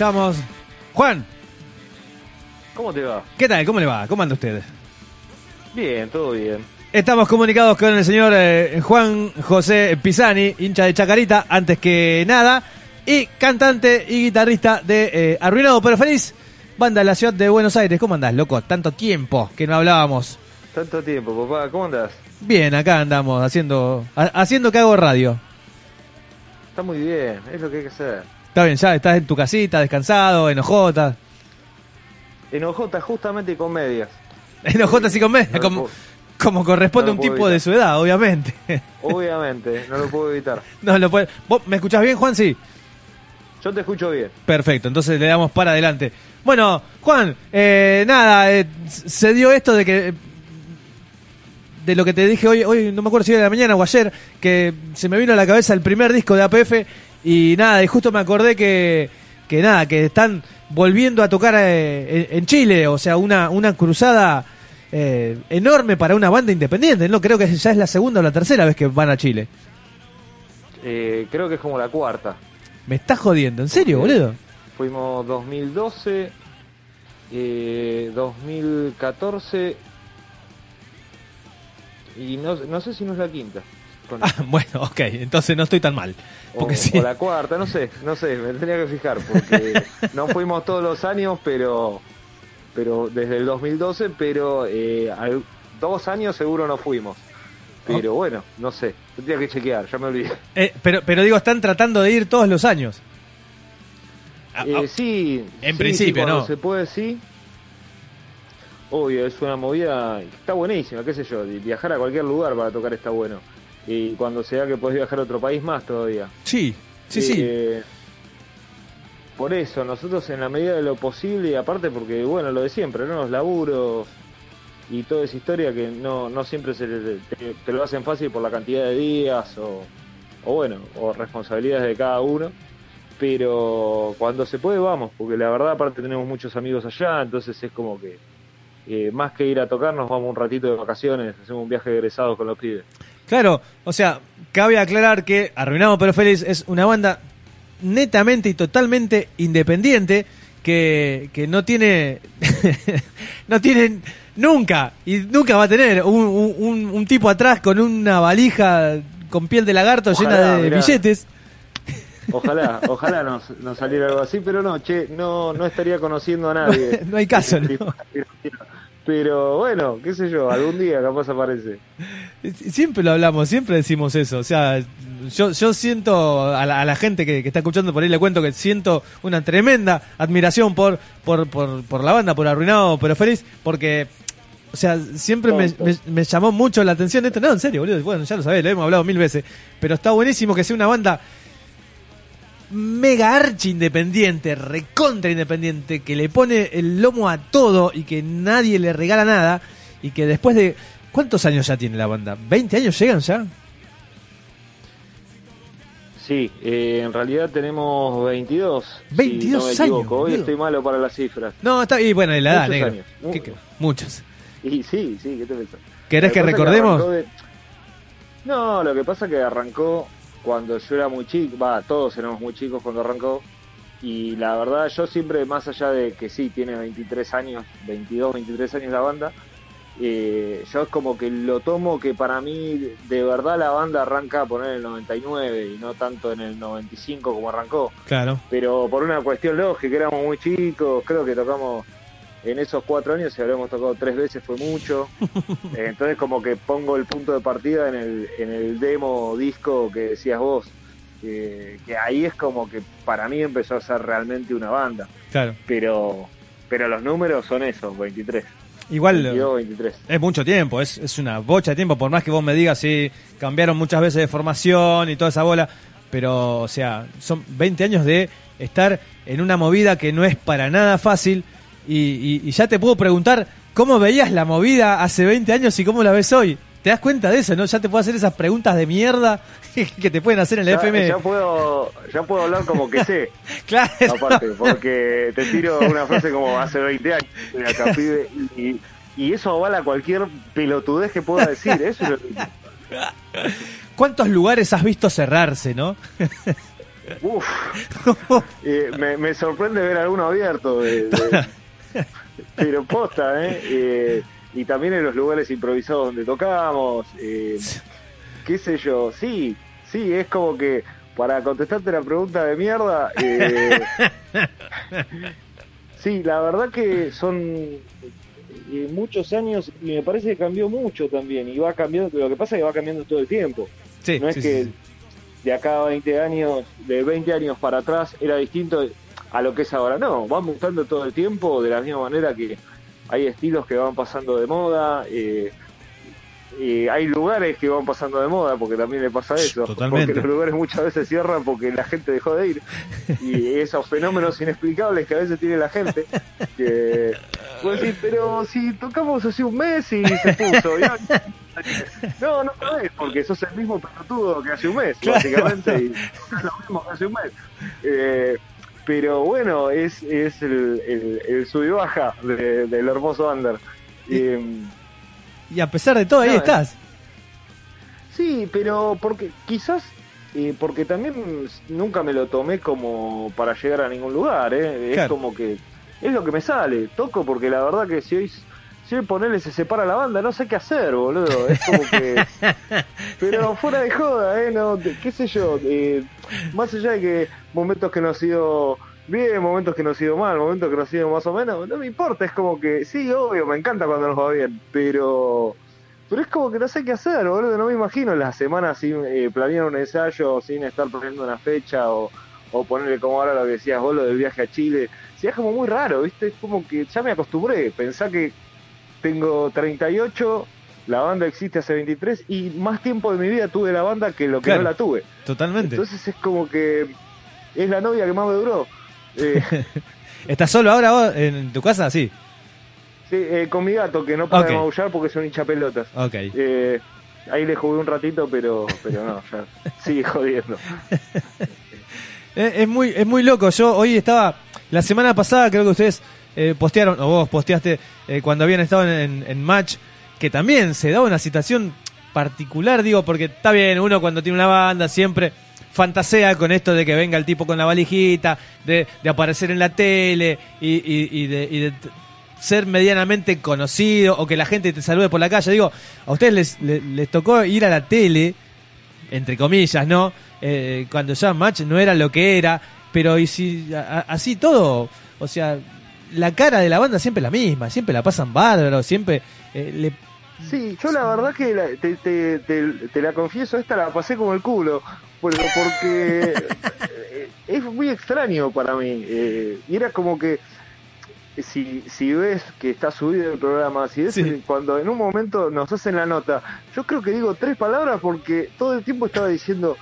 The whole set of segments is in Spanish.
estamos. Juan, ¿Cómo te va? ¿qué tal? ¿Cómo le va? ¿Cómo anda usted? Bien, todo bien. Estamos comunicados con el señor eh, Juan José Pisani, hincha de Chacarita, antes que nada, y cantante y guitarrista de eh, Arruinado pero Feliz, banda de la ciudad de Buenos Aires. ¿Cómo andás, loco? Tanto tiempo que no hablábamos. Tanto tiempo, papá. ¿Cómo andás? Bien, acá andamos haciendo ha- haciendo que hago radio. Está muy bien, es lo que hay que hacer. Está bien, ya estás en tu casita, descansado, en OJ. En OJ justamente con medias. En OJ sí con media, No como, puedo- como corresponde a no un puedo tipo de su edad, obviamente. Obviamente, no lo puedo evitar. no lo ¿Vos me escuchás bien, Juan? Sí. Yo te escucho bien. Perfecto, entonces le damos para adelante. Bueno, Juan, eh, nada, eh, se dio esto de que de lo que te dije hoy, hoy no me acuerdo si era de la mañana o ayer, que se me vino a la cabeza el primer disco de APF y nada, y justo me acordé que, que nada, que están volviendo a tocar eh, en, Chile, o sea, una, una cruzada eh, enorme para una banda independiente, no creo que ya es la segunda o la tercera vez que van a Chile. Eh, creo que es como la cuarta. Me estás jodiendo, ¿en serio, boludo? Fuimos 2012, eh, 2014 y no, no sé si no es la quinta. Con- Ah, bueno, ok, entonces no estoy tan mal. o, Porque sí. o la cuarta, no sé, no sé, me tendría que fijar porque no fuimos todos los años, pero pero desde el 2012, pero eh, al- dos años seguro no fuimos. Pero bueno, no sé, tendría que chequear, ya me olvidé. Eh, pero, pero digo, están tratando de ir todos los años. Ah, Eh, ah, sí, en sí, principio, sí, ¿no? Se puede, sí. Obvio, es una movida, está buenísima, qué sé yo, viajar a cualquier lugar para tocar está bueno. Y cuando se da que puedes viajar a otro país más todavía. sí, sí, sí. Eh, Por eso, nosotros en la medida de lo posible, y aparte porque, bueno, lo de siempre, ¿no? Los laburos y toda esa historia que no, no siempre se te, te lo hacen fácil por la cantidad de días o, o, bueno, o responsabilidades de cada uno. Pero cuando se puede, vamos, porque la verdad, aparte tenemos muchos amigos allá, entonces es como que eh, más que ir a tocar, nos vamos un ratito de vacaciones, hacemos un viaje de egresados con los pibes. Claro, o sea, cabe aclarar que Arruinado pero Feliz es una banda netamente y totalmente independiente que, que no tiene no tiene nunca y nunca va a tener un, un- un- un tipo atrás con una valija con piel de lagarto Ojalá, llena de mirá. billetes. Ojalá, ojalá nos, nos saliera algo así, pero no, che, no, no estaría conociendo a nadie. No hay caso, ¿no? Pero bueno, qué sé yo, algún día capaz aparece. Siempre lo hablamos, siempre decimos eso. O sea, yo, yo siento a la, a la gente que, que está escuchando por ahí, le cuento que siento una tremenda admiración por, por, por, por la banda, por Arruinado pero Feliz, porque, o sea, siempre me, me- me llamó mucho la atención esto. No, en serio, boludo. Bueno, ya lo sabés, lo hemos hablado mil veces. Pero está buenísimo que sea una banda mega archi independiente, recontra independiente, que le pone el lomo a todo y que nadie le regala nada y que después de... ¿Cuántos años ya tiene la banda? ¿20 años llegan ya? Sí, eh, en realidad tenemos 22. 22 si no me equivoco. años, Hoy estoy malo para las cifras. No, está... Y bueno, y la edad, negro. años. ¿Qué- qué? Muchos. Y sí, sí, ¿qué te pensás? ¿Querés que recordemos? de- No, lo que pasa es que arrancó cuando yo era muy chico, va, todos éramos muy chicos cuando arrancó. Y la verdad, yo siempre, más allá de que sí, tiene 23 años, 22, 23 años la banda, eh, yo es como que lo tomo que para mí, de verdad, la banda arranca a poner el 99 y no tanto en el 95 como arrancó Claro. pero por una cuestión lógica, éramos muy chicos, creo que tocamos en esos cuatro años, si habremos tocado tres veces, fue mucho. Entonces, como que pongo el punto de partida en el, en el demo disco que decías vos. Que, que ahí es como que para mí empezó a ser realmente una banda. Claro. Pero, pero los números son esos, 23. Igual 22, 23. es mucho tiempo, es, es una bocha de tiempo, por más que vos me digas, sí, cambiaron muchas veces de formación y toda esa bola, pero, o sea, son 20 años de estar en una movida que no es para nada fácil y, y- y ya te puedo preguntar cómo veías la movida hace 20 años y cómo la ves hoy. ¿Te das cuenta de eso, no? Ya te puedo hacer esas preguntas de mierda que te pueden hacer en el Ya, FM. ya puedo, ya puedo hablar como que sé. Claro. aparte, porque te tiro una frase como hace 20 años, estoy acá, pibe, y, y eso avala cualquier pelotudez que pueda decir, eso es lo ¿Cuántos lugares has visto cerrarse, no? uf, eh, me, me sorprende ver alguno abierto, de- de- pero posta, ¿eh? Eh, Y también en los lugares improvisados donde tocamos, eh, qué sé yo, sí, sí, es como que para contestarte la pregunta de mierda, eh, sí, la verdad que son eh, muchos años y me parece que cambió mucho también y va cambiando, lo que pasa es que va cambiando todo el tiempo. Sí, no es sí, que sí. de acá a 20 años, de 20 años para atrás era distinto a lo que es ahora. No, va mutando todo el tiempo de la misma manera que hay estilos que van pasando de moda, eh, eh, hay lugares que van pasando de moda porque también le pasa eso. Totalmente. Porque los lugares muchas veces cierran porque la gente dejó de ir. Y esos fenómenos inexplicables que a veces tiene la gente. Que, pues sí, pero si tocamos hace un mes y se puso. no- no, no sabés, porque sos el mismo pelotudo que hace un mes, Claro. básicamente, y lo mismo que hace un mes. Eh, pero bueno, es, es el, el, el sub y baja de- del hermoso Under. Eh, Y a pesar de todo, ahí No, estás. sí, pero porque quizás, eh, porque también nunca me lo tomé como para llegar a ningún lugar, ¿eh? es como que es lo que me sale, toco porque la verdad que si hoy... Si hoy ponerle se separa la banda, no sé qué hacer, boludo. Es como que. Pero fuera de joda, ¿eh? No, qué sé yo. eh, más allá de que momentos que nos ha ido bien, momentos que nos ha ido mal, momentos que nos ha ido más o menos, no me importa. Es como que, sí, obvio, me encanta cuando nos va bien, pero. Pero es como que no sé qué hacer, boludo. No me imagino las semanas sin eh, planear un ensayo, sin estar poniendo una fecha o, o ponerle como ahora lo que decías vos, lo del viaje a Chile. Sí, es como muy raro, ¿viste? Es como que ya me acostumbré. Pensá que tengo 38, la banda existe hace 23 y más tiempo de mi vida tuve la banda que lo que Claro. no la tuve. Totalmente. Entonces es como que es la novia que más me duró. Eh, ¿Estás solo ahora vos en tu casa? Sí. sí, eh, con mi gato que no para Ok. de maullar porque es un hincha pelotas. Ok. Eh, ahí le jugué un ratito, pero pero no, ya sigue jodiendo. Es, es muy, es muy loco. Yo hoy estaba, la semana pasada creo que ustedes eh, postearon, o vos posteaste eh, cuando habían estado en, Match, que también se daba una situación particular, digo, porque está bien, uno cuando tiene una banda siempre fantasea con esto de que venga el tipo con la valijita, de, aparecer en la tele y, de, ser medianamente conocido o que la gente te salude por la calle. Digo, a ustedes les, les, tocó ir a la tele entre comillas, ¿no? Eh, cuando ya Match no era lo que era, pero y si así todo, o sea, la cara de la banda siempre es la misma, siempre la pasan bárbaro, siempre eh, le Sí, yo la verdad que la- te, te, te- te la confieso, esta la pasé como el culo, por- porque eh, es muy extraño para mí. eh, y era como que si, si ves que está subido el programa, si ves Sí. cuando en un momento nos hacen la nota, yo creo que digo tres palabras porque todo el tiempo estaba diciendo,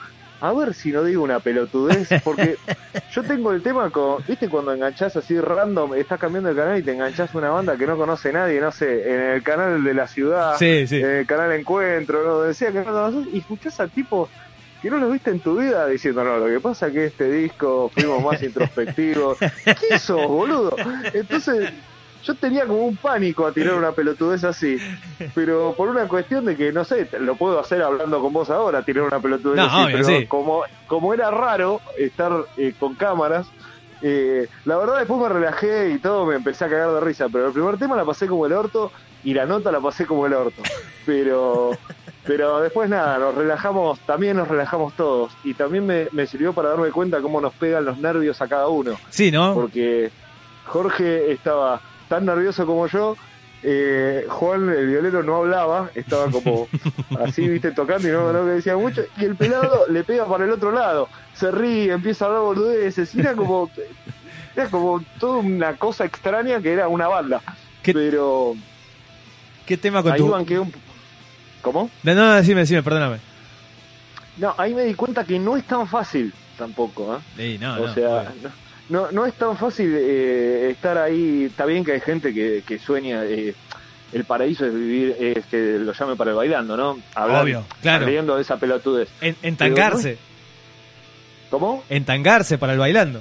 a ver si no digo una pelotudez, porque yo tengo el tema con, viste cuando enganchás así random, estás cambiando el canal y te enganchás a una banda que no conoce nadie, no sé, en el canal de la ciudad, Sí, sí. en el canal Encuentro, no, sea que no conoces, y escuchás al tipo que no lo viste en tu vida diciendo, no, lo que pasa es que este disco fuimos más introspectivos. ¿Qué sos, boludo? Entonces, yo tenía como un pánico a tirar una pelotudez así, pero por una cuestión de que, no sé, lo puedo hacer hablando con vos ahora, tirar una pelotudez No, así, obvio, pero sí. como, como era raro estar eh, con cámaras, eh, la verdad después me relajé y todo, me empecé a cagar de risa, pero el primer tema la pasé como el orto y la nota la pasé como el orto. Pero, pero después nada, nos relajamos, también nos relajamos todos y también me, me sirvió para darme cuenta cómo nos pegan los nervios a cada uno Sí, ¿no? porque Jorge estaba tan nervioso como yo, eh, Juan, el violero, no hablaba, estaba como así, viste, tocando y no, no decía mucho, y el pelado le pega para el otro lado, se ríe, empieza a hablar boludeces, y era como, era como toda una cosa extraña que era una banda. ¿Qué- Pero ¿Qué tema con ahí tu...? banqué un... ¿Cómo? No, no, decime, decime, perdóname. No, ahí me di cuenta que no es tan fácil tampoco, ¿eh? Sí, no, o no, sea, no, no, no es tan fácil eh, estar ahí. Está bien que hay gente que, que sueña. eh, el paraíso es vivir, es que lo llame para el bailando, ¿no? Obvio, claro. Riendo de esa pelotudez. En- entangarse, ¿Cómo? entangarse para el bailando.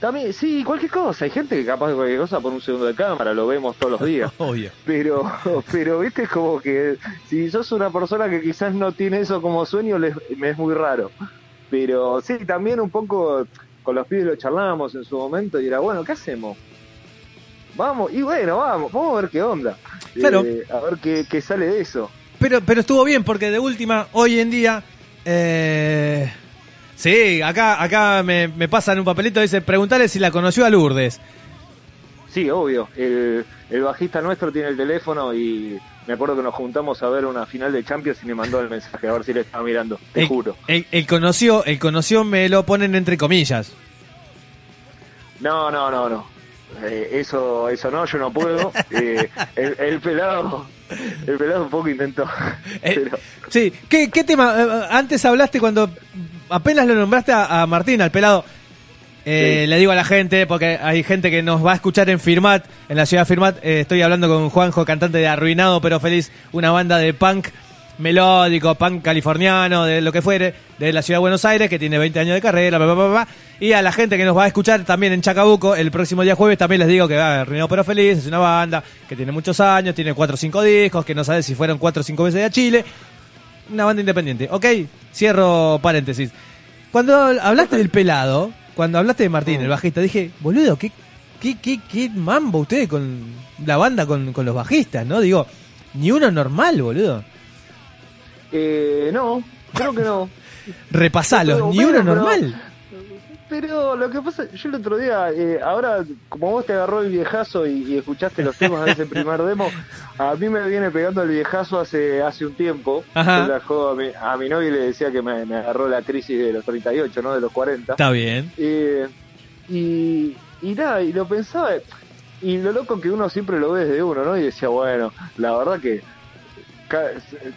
También, sí, cualquier cosa. Hay gente que capaz de cualquier cosa por un segundo de cámara, lo vemos todos los días. Obvio. Pero, pero viste, es como que si sos una persona que quizás no tiene eso como sueño, les- me es muy raro. Pero sí, también un poco con los pibes lo charlábamos en su momento y era, bueno, ¿qué hacemos? Vamos, y bueno, vamos, vamos a ver qué onda. Claro. Eh, a ver qué, qué sale de eso. Pero, pero estuvo bien porque de última, hoy en día... Eh... Sí, acá, acá me, me pasan un papelito, dice, preguntarle si la conoció a Lourdes. Sí, obvio. El, el bajista nuestro tiene el teléfono y me acuerdo que nos juntamos a ver una final de Champions y me mandó el mensaje a ver si le estaba mirando. Te el, juro. El, el conoció, el conoció me lo ponen entre comillas. No, no, no, no. Eh, eso, eso no, yo no puedo. Eh, el, el pelado, el pelado un poco intentó. Eh, Pero, sí, ¿qué, qué tema? Eh, Antes hablaste cuando apenas lo nombraste a, a Martín, al pelado. Eh, Sí. Le digo a la gente, porque hay gente que nos va a escuchar en Firmat, en la ciudad de Firmat. eh, estoy hablando con Juanjo, cantante de Arruinado pero Feliz, una banda de punk melódico, punk californiano, de lo que fuere, de la ciudad de Buenos Aires, que tiene 20 años de carrera, bla, bla, bla, bla. y a la gente que nos va a escuchar también en Chacabuco, el próximo día jueves también les digo que va Arruinado pero Feliz, es una banda que tiene muchos años, tiene 4 o 5 discos, que no sabe si fueron 4 o 5 veces a Chile, una banda independiente. Ok, cierro paréntesis. Cuando hablaste del pelado, cuando hablaste de Martín, el bajista, dije, boludo, ¿qué, qué, qué, qué mambo ustedes con la banda, con, con los bajistas, ¿no? Digo, ni uno normal, boludo. eh, no, creo que no. Repasalos, ni uno normal. Pero lo que pasa, yo el otro día, eh, ahora como vos te agarró el viejazo y, y escuchaste los temas de ese primer demo, a mí me viene pegando el viejazo hace hace un tiempo. Ajá. Yo la juego a mi, a mi novia y le decía que me, me agarró la crisis de los 38, no de los 40. Está bien. Eh, y, y nada, y lo pensaba, y lo loco que uno siempre lo ve desde uno, ¿no? Y decía, bueno, la verdad que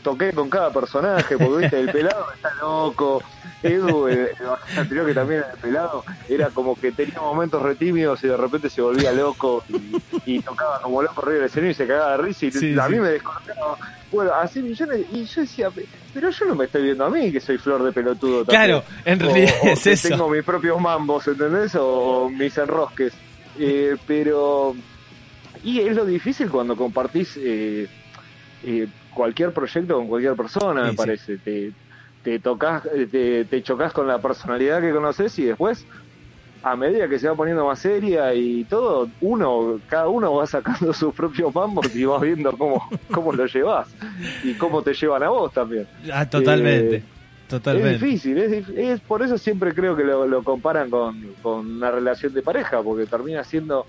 toqué con cada personaje, porque viste, el pelado está loco, Edu, el, el anterior que también era el pelado, era como que tenía momentos retímidos y de repente se volvía loco y, y tocaba como loco arriba del escenario y se cagaba de risa y Sí, a sí. mí me descolocaba. Bueno, así millones, y yo decía, pero yo no me estoy viendo a mí que soy flor de pelotudo. también. Claro, en realidad O- o es que eso. Tengo mis propios mambos, ¿entendés? O mis enrosques. Eh, pero. Y es lo difícil cuando compartís eh, eh, cualquier proyecto con cualquier persona, Sí, me sí. parece. Te, te tocas, te, te chocas con la personalidad que conoces y después, a medida que se va poniendo más seria y todo, uno, cada uno va sacando sus propios mambos y vas viendo cómo, cómo lo llevas y cómo te llevan a vos también. Ah, totalmente. Eh, totalmente. Es difícil, es, es por eso siempre creo que lo, lo comparan con, con una relación de pareja, porque termina siendo,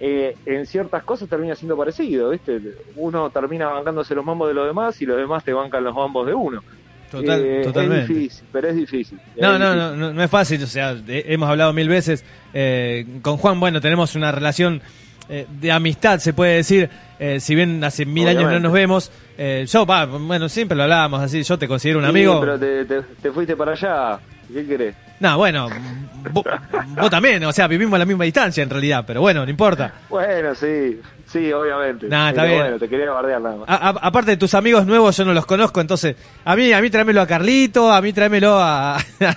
eh, en ciertas cosas termina siendo parecido, ¿viste? Uno termina bancándose los mambos de los demás y los demás te bancan los mambos de uno. Total- Eh, totalmente. Es difícil, pero es difícil. es No, no, difícil. no, no, no es fácil, o sea, hemos hablado mil veces. eh, con Juan, bueno, tenemos una relación eh, de amistad, se puede decir, eh, si bien hace mil años no nos vemos. eh, yo, va, bueno, siempre lo hablábamos así, yo te considero un Sí, amigo. pero te, te- te fuiste para allá, ¿qué querés? No, bueno, vos, vos también, o sea, vivimos a la misma distancia en realidad, pero bueno, no importa. Bueno, sí, sí, obviamente. Nah, está Pero bien. Bueno, te quería bardear nada más. A- a- aparte de tus amigos nuevos, yo no los conozco, entonces, a mí, a mí tráemelo a Carlito, a mí tráemelo a...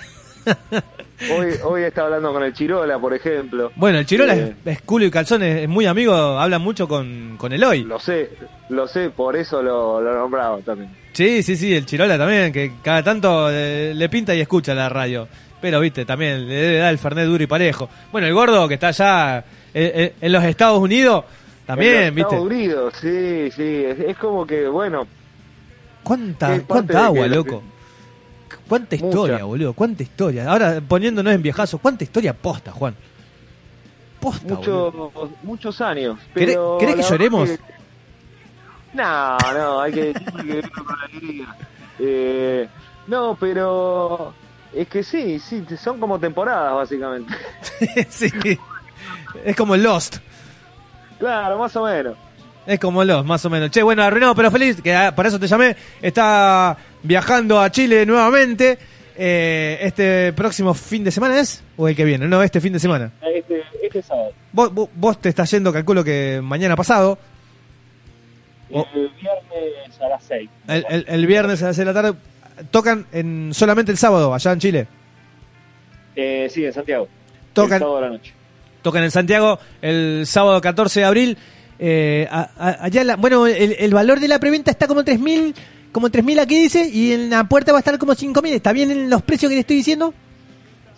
Hoy, hoy estaba hablando con el Chirola, por ejemplo. bueno, el Chirola Eh, es, es culo y calzón, es, es muy amigo, habla mucho con, con Eloy. Lo sé, lo sé, por eso lo, lo nombraba también. Sí, sí, sí, el Chirola también, que cada tanto eh, le pinta y escucha la radio. Pero, viste, también le debe dar el Fernet duro y parejo. Bueno, el gordo que está allá eh, eh, en los Estados Unidos, también, viste. Estados Unidos, sí, sí, es, es como que, bueno, ¿Cuánta, cuánta agua, que loco? Cuánta Mucha. historia, boludo, cuánta historia. Ahora, poniéndonos en viejazo, cuánta historia posta, Juan. Posta, boludo. muchos años. ¿Querés- Pero querés que lloremos? que- No, no, hay que, hay que vivirlo con alegría. Eh, no, pero es que sí, sí, son como temporadas básicamente. sí. Es como Lost. Claro, más o menos. Es como Lost, más o menos. Che, bueno, arruinado pero feliz, que ah, para eso te llamé. Está viajando a Chile nuevamente. Eh, este próximo fin de semana es o el que viene, no, este fin de semana. Este, este sábado. Vos, vos, vos te estás yendo, calculo que mañana pasado. El viernes a las 6. El, el- el viernes a las seis de la tarde. Tocan en solamente el sábado, allá en Chile. Eh, sí, en Santiago. Tocan- El sábado a la noche. Tocan en Santiago el sábado 14 de abril. Eh, a- a- allá la- bueno, el, el valor de la preventa está como 3.000, como 3.000 aquí dice, y en la puerta va a estar como 5.000. ¿Está bien en los precios que le estoy diciendo?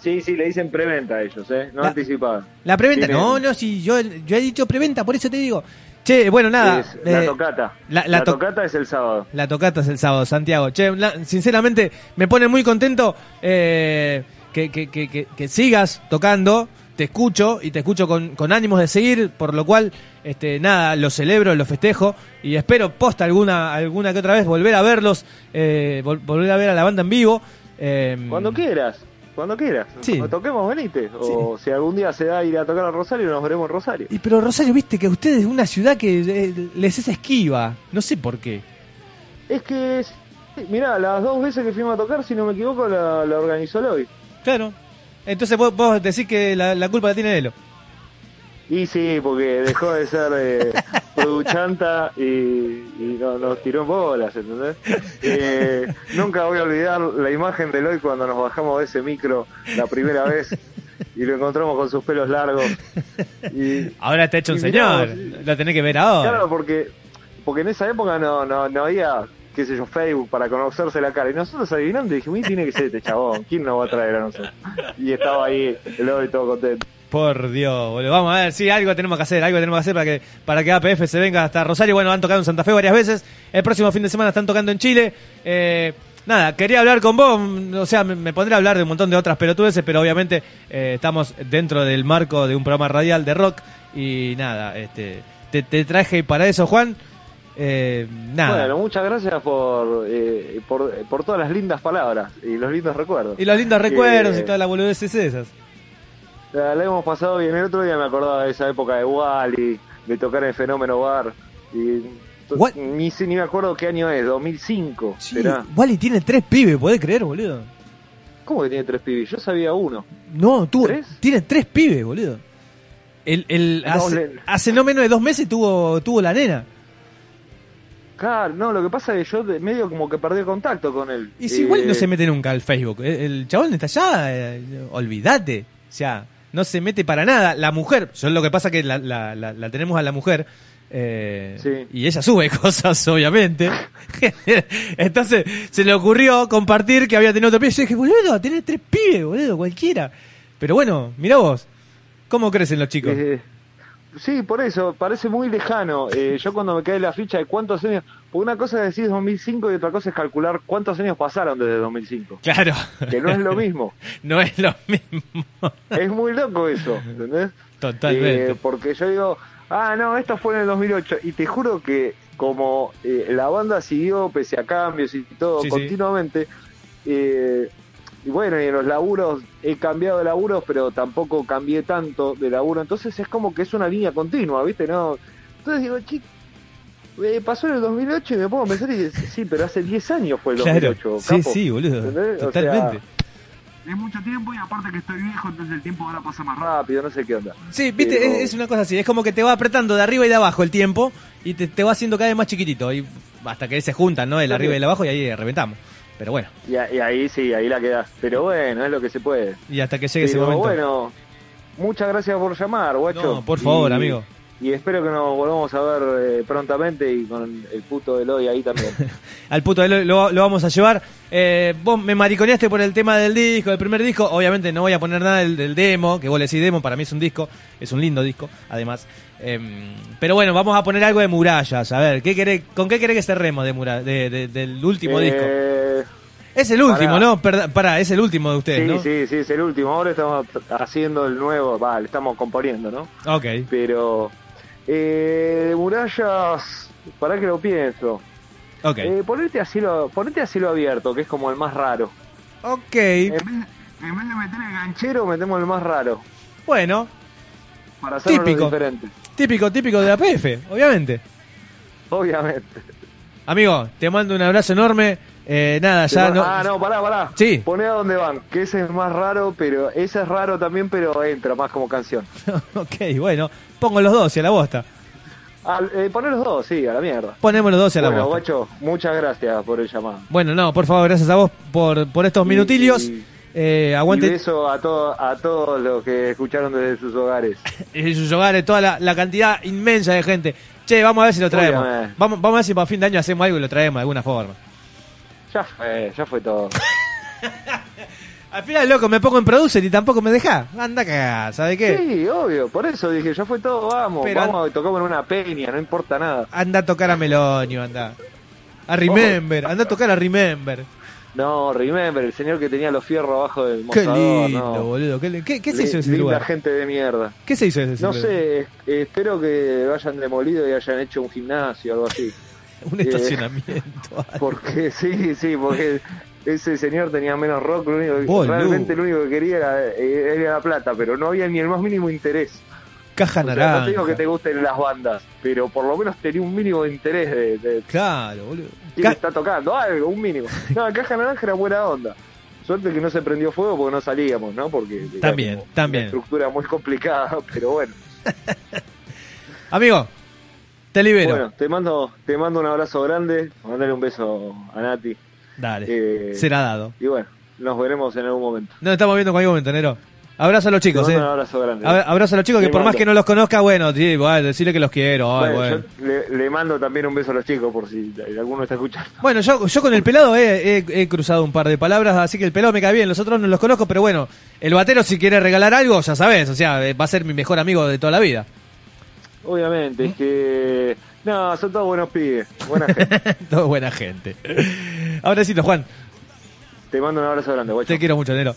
Sí, sí, le dicen preventa a ellos, ¿eh? No La- anticipada. La preventa, no, no, sí, yo, yo he dicho preventa, por eso te digo. Che, bueno, nada. La eh, tocata. la- La, la to- tocata es el sábado. La tocata es el sábado, Santiago. Che, la- sinceramente, me pone muy contento eh, que, que- que- que- que sigas tocando. Te escucho y te escucho con, con ánimos de seguir, por lo cual, este, nada, lo celebro, lo festejo y espero posta alguna, alguna que otra vez volver a verlos, eh, vol- volver a ver a la banda en vivo. eh, Cuando quieras, cuando quieras. Sí. Cuando toquemos, venite. O si algún día se da ir a tocar a Rosario, nos veremos en Rosario. Y pero Rosario, viste que ustedes es una ciudad que eh, les es esquiva, no sé por qué. Es que, mirá, las dos veces que fuimos a tocar, si no me equivoco, la, la organizó Loy. Claro. Entonces vos, vos decís que la, la culpa la tiene Elo. Y sí, porque dejó de ser eh, produchanta y, y no- nos tiró en bolas, ¿entendés? Eh, nunca voy a olvidar la imagen de Loy cuando nos bajamos de ese micro la primera vez y lo encontramos con sus pelos largos. Y, Ahora te ha hecho un señor, lo tenés que ver ahora. Claro, porque, porque en esa época no, no, no había, qué sé yo, Facebook para conocerse la cara. Y nosotros adivinando dijimos, "Y tiene que ser este chabón, ¿quién nos va a traer a nosotros? Y estaba ahí, el Loy todo contento. Por Dios, boludo. Vamos a ver, sí, algo tenemos que hacer, algo tenemos que hacer para que, para que APF se venga hasta Rosario. Bueno, han tocado en Santa Fe varias veces. El próximo fin de semana están tocando en Chile. Eh, nada, quería hablar con vos. mm, O sea, me, me pondré a hablar de un montón de otras pelotudeces, pero obviamente eh, estamos dentro del marco de un programa radial de rock. Y nada, este, te, te traje para eso, Juan. Eh, nada. Bueno, muchas gracias por, eh, por, por todas las lindas palabras y los lindos recuerdos. y los lindos recuerdos y todas las boludeces esas. La, hemos pasado bien. El otro día me acordaba de esa época de Wally, de tocar en Fenómeno Bar. Y What? ni, ni me acuerdo qué año es, 2005. Sí, ¿será? Wally tiene tres pibes, ¿podés creer, boludo? ¿Cómo que tiene tres pibis? Yo sabía uno. No, tuvo, ¿Tres? tiene tres pibes, boludo. El, el, No, hace, le- hace no menos de dos meses tuvo, tuvo la nena. Claro, no, lo que pasa es que yo de- medio como que perdí el contacto con él. Y si Eh, igual no se mete nunca al Facebook. El, el chabón está allá, eh, olvídate. O sea, no se mete para nada. La mujer, yo lo que pasa que la, la, la, la tenemos a la mujer. eh, Sí. Y ella sube cosas, obviamente. Entonces se le ocurrió compartir que había tenido otro pibe. Yo dije, boludo, tenés tres pibes, boludo, cualquiera. Pero bueno, mira vos. ¿Cómo crecen los chicos? Sí, por eso, parece muy lejano. Eh, yo cuando me cae la ficha de cuántos años... Porque una cosa es decir 2005 y otra cosa es calcular cuántos años pasaron desde 2005. Claro. Que no es lo mismo. no es lo mismo. Es muy loco eso, ¿entendés? Totalmente. Eh, porque yo digo, ah, no, esto fue en el 2008. Y te juro que como eh, la banda siguió, pese a cambios y todo, Sí, sí. continuamente, eh, y bueno, y en los laburos he cambiado de laburos, pero tampoco cambié tanto de laburo. Entonces es como que es una línea continua, ¿viste? no Entonces digo, chico. pasó en el 2008 y me pongo a pensar y sí, pero hace 10 años fue el Claro. 2008. Sí, capo. sí, boludo. ¿Entendés? O Totalmente. Es mucho tiempo y aparte que estoy viejo, entonces el tiempo ahora pasa más rápido, no sé qué onda. Sí, viste, Pero- es, es una cosa así, es como que te va apretando de arriba y de abajo el tiempo y te, te va haciendo cada vez más chiquitito y hasta que se juntan, ¿no? El arriba y el abajo y ahí reventamos. Pero bueno, Y, a- y ahí sí, ahí la quedas. Pero bueno, es lo que se puede. y hasta que llegue ese momento. bueno, muchas gracias por llamar, guacho. No, por favor, Y- amigo. Y espero que nos volvamos a ver eh, prontamente y con el puto Eloy ahí también. Al puto lo- lo vamos a llevar. Eh, vos me mariconeaste por el tema del disco, del primer disco. Obviamente no voy a poner nada del, del demo, que vos le decís demo, para mí es un disco, es un lindo disco, además. Em, pero bueno, vamos a poner algo de murallas. A ver, ¿qué querés, ¿con qué querés que cerremos de de, de- del último disco? Eh, Es el último. ¿no? Pará, pará, es el último de ustedes, Sí, ¿no? sí, sí, es el último. Ahora estamos haciendo el nuevo, va, le estamos componiendo, ¿no? Ok. Pero eh, de murallas, para que lo pienso. Ok. Eh, ponete, a cielo, ponete abierto, que es como el más raro. Ok. En vez, en vez de meter el ganchero, metemos el más raro. Bueno, Para hacerlo Típico. diferente. Típico, típico de la PF, obviamente. Obviamente. Amigo, te mando un abrazo enorme. Eh, nada, ya no. Ah, no, pará, pará. Sí. Poné a dónde van, que ese es más raro, pero ese es raro también, pero entra más como canción. ok, bueno, pongo los dos y a la bosta. Ah, eh, poné los dos, sí, a la mierda. Ponemos los dos y a la Bueno, bosta. guacho, muchas gracias por el llamado. Bueno, no, por favor, gracias a vos por, por estos Y- minutillos. y- Eh, Y aguante beso a, todo, a todos los que escucharon desde sus hogares. en sus hogares toda la, la cantidad inmensa de gente. Che, vamos a ver si lo traemos. Vamos, vamos a ver si para fin de año hacemos algo y lo traemos de alguna forma. Ya fue, ya fue todo. Al final, loco, me pongo en producer y tampoco me deja. Anda a cagar, ¿sabe qué? Sí, obvio, por eso dije, ya fue todo, vamos, Pero- vamos, tocamos en una peña, no importa nada. Anda a tocar a Melonio, anda. A Remember, anda a tocar a Remember. No, remember, el señor que tenía los fierros abajo del Qué mostrador, lindo, no. boludo. ¿Qué, qué- qué se hizo de ese lugar? gente de mierda. ¿Qué se hizo de ese No lugar? sé, es- espero que lo hayan demolido y hayan hecho un gimnasio o algo así. Un estacionamiento. Porque sí, sí, porque ese señor tenía menos rock, lo único, que- realmente lo único que quería era, eh, era la plata, pero no había ni el más mínimo interés. Caja O sea, naranja. no te digo que te gusten las bandas, pero por lo menos tenía un mínimo de interés de, de Claro, boludo. quién Ca- está tocando, algo, un mínimo. No, caja naranja era buena onda. Suerte que no se prendió fuego porque no salíamos, ¿no? Porque era También, como también. Una estructura muy complicada, pero bueno. Amigo, te libero. Bueno, te mando, te mando un abrazo grande, mandale un beso a Nati. Dale. Eh, Será dado. Y bueno, nos veremos en algún momento. Nos estamos viendo en cualquier momento, Nero. Abrazo a los chicos, eh. un abrazo grande. Abra- Abrazo a los chicos que por más que no los conozca, bueno, sí, bueno, decirle que los quiero. ay, Bueno, bueno. yo le, le mando también un beso a los chicos por si alguno está escuchando. Bueno, yo, yo con el pelado he, he- he cruzado un par de palabras, así que el pelado me cae bien, los otros no los conozco, pero bueno, el batero si quiere regalar algo, ya sabes, o sea, va a ser mi mejor amigo de toda la vida. Obviamente, es que. No, son todos buenos pibes, buena gente. Todo buena gente. Abracito, Juan, Te mando un abrazo grande, guacho. te quiero mucho, Nero.